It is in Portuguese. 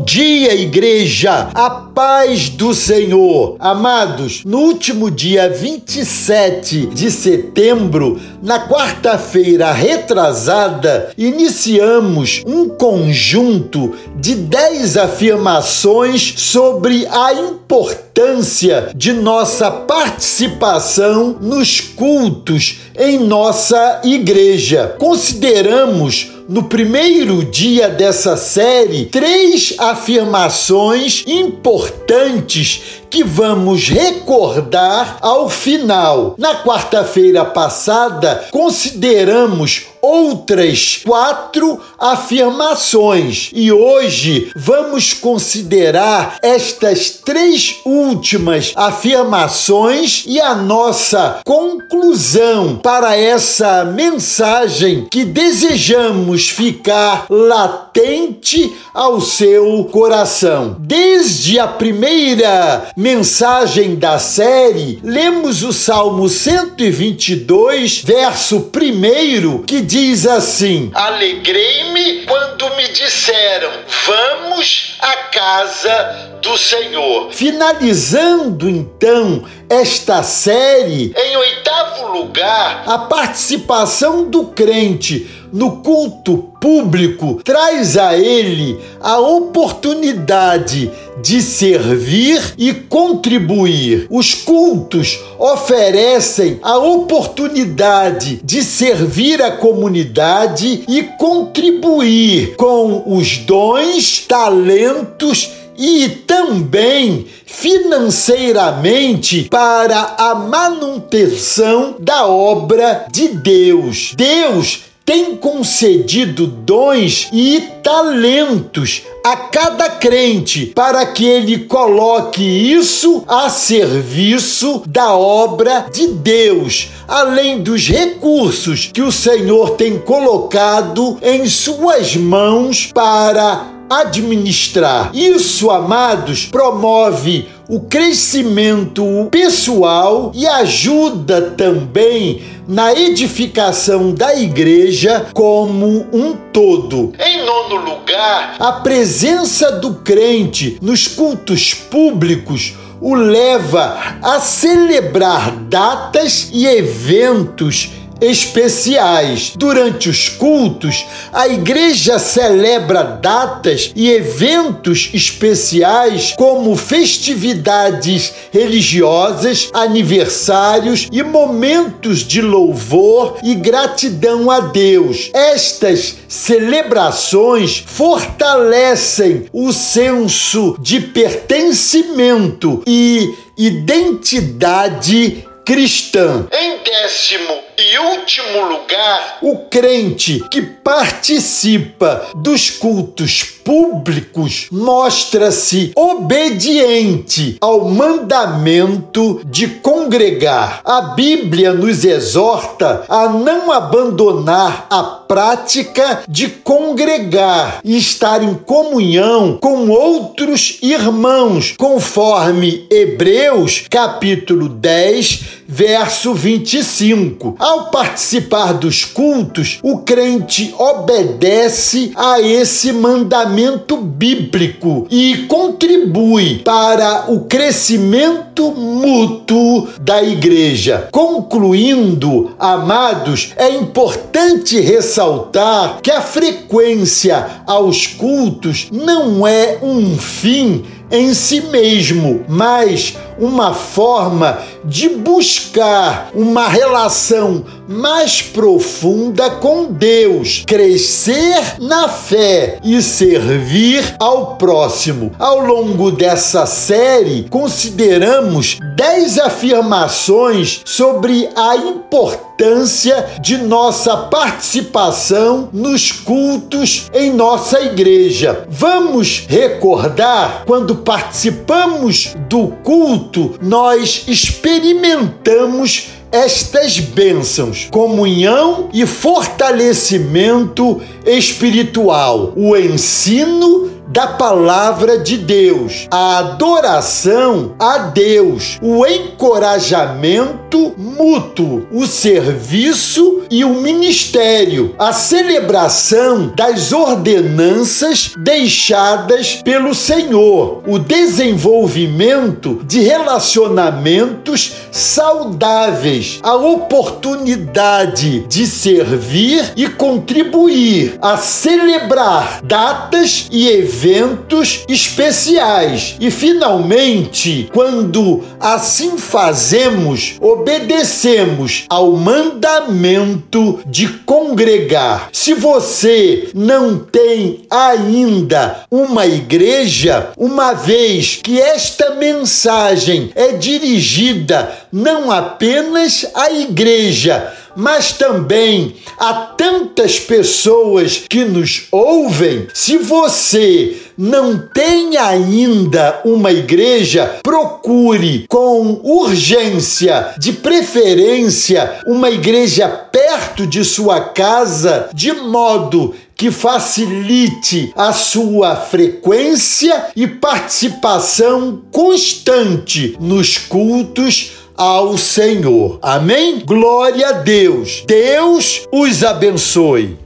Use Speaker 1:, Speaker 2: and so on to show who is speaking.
Speaker 1: Bom dia, igreja! A paz do Senhor. Amados, no último dia 27 de setembro, na quarta-feira retrasada, iniciamos um conjunto de 10 afirmações sobre a importância de nossa participação nos cultos em nossa igreja. Consideramos no primeiro dia dessa série três afirmações importantes que vamos recordar ao final. Na quarta-feira passada, consideramos outras quatro afirmações e hoje vamos considerar estas três últimas afirmações e a nossa conclusão para essa mensagem que desejamos ficar latente ao seu coração. Desde a primeira mensagem da série, lemos o Salmo 122, verso 1, que diz assim: Alegrei-me quando me disseram, vamos à casa do Senhor. Finalizando então esta série, em oitavo lugar, a participação do crente no culto público traz a ele a oportunidade de servir e contribuir. Os cultos oferecem a oportunidade de servir a comunidade e contribuir com os dons, talentos e também financeiramente para a manutenção da obra de Deus. Deus tem concedido dons e talentos a cada crente para que ele coloque isso a serviço da obra de Deus, além dos recursos que o Senhor tem colocado em suas mãos para administrar. Isso, amados, promove o crescimento pessoal e ajuda também na edificação da igreja como um todo. Em nono lugar, a presença do crente nos cultos públicos o leva a celebrar datas e eventos especiais. Durante os cultos, a igreja celebra datas e eventos especiais como festividades religiosas, aniversários e momentos de louvor e gratidão a Deus. Estas celebrações fortalecem o senso de pertencimento e identidade cristã. Em décimo e último lugar, o crente que participa dos cultos públicos mostra-se obediente ao mandamento de congregar. A Bíblia nos exorta a não abandonar a prática de congregar e estar em comunhão com outros irmãos, conforme Hebreus capítulo 10, verso 25. Ao participar dos cultos, o crente obedece a esse mandamento bíblico e contribui para o crescimento mútuo da igreja. Concluindo, amados, é importante ressaltar que a frequência aos cultos não é um fim em si mesmo, mas uma forma de buscar uma relação mais profunda com Deus, crescer na fé e servir ao próximo. Ao longo dessa série, consideramos 10 afirmações sobre a importância de nossa participação nos cultos em nossa igreja. Vamos recordar quando participamos do culto, nós experimentamos estas bênçãos: comunhão e fortalecimento espiritual, o ensino da palavra de Deus, a adoração a Deus, o encorajamento mútuo, o serviço e o ministério, a celebração das ordenanças deixadas pelo Senhor, o desenvolvimento de relacionamentos saudáveis, a oportunidade de servir e contribuir. A celebrar datas e eventos especiais. E finalmente, quando assim fazemos, obedecemos ao mandamento de congregar. Se você não tem ainda uma igreja, uma vez que esta mensagem é dirigida não apenas à igreja, mas também a tantas pessoas que nos ouvem. Se você não tem ainda uma igreja, procure com urgência, de preferência, uma igreja perto de sua casa, de modo que facilite a sua frequência e participação constante nos cultos ao Senhor. Amém? Glória a Deus. Deus os abençoe.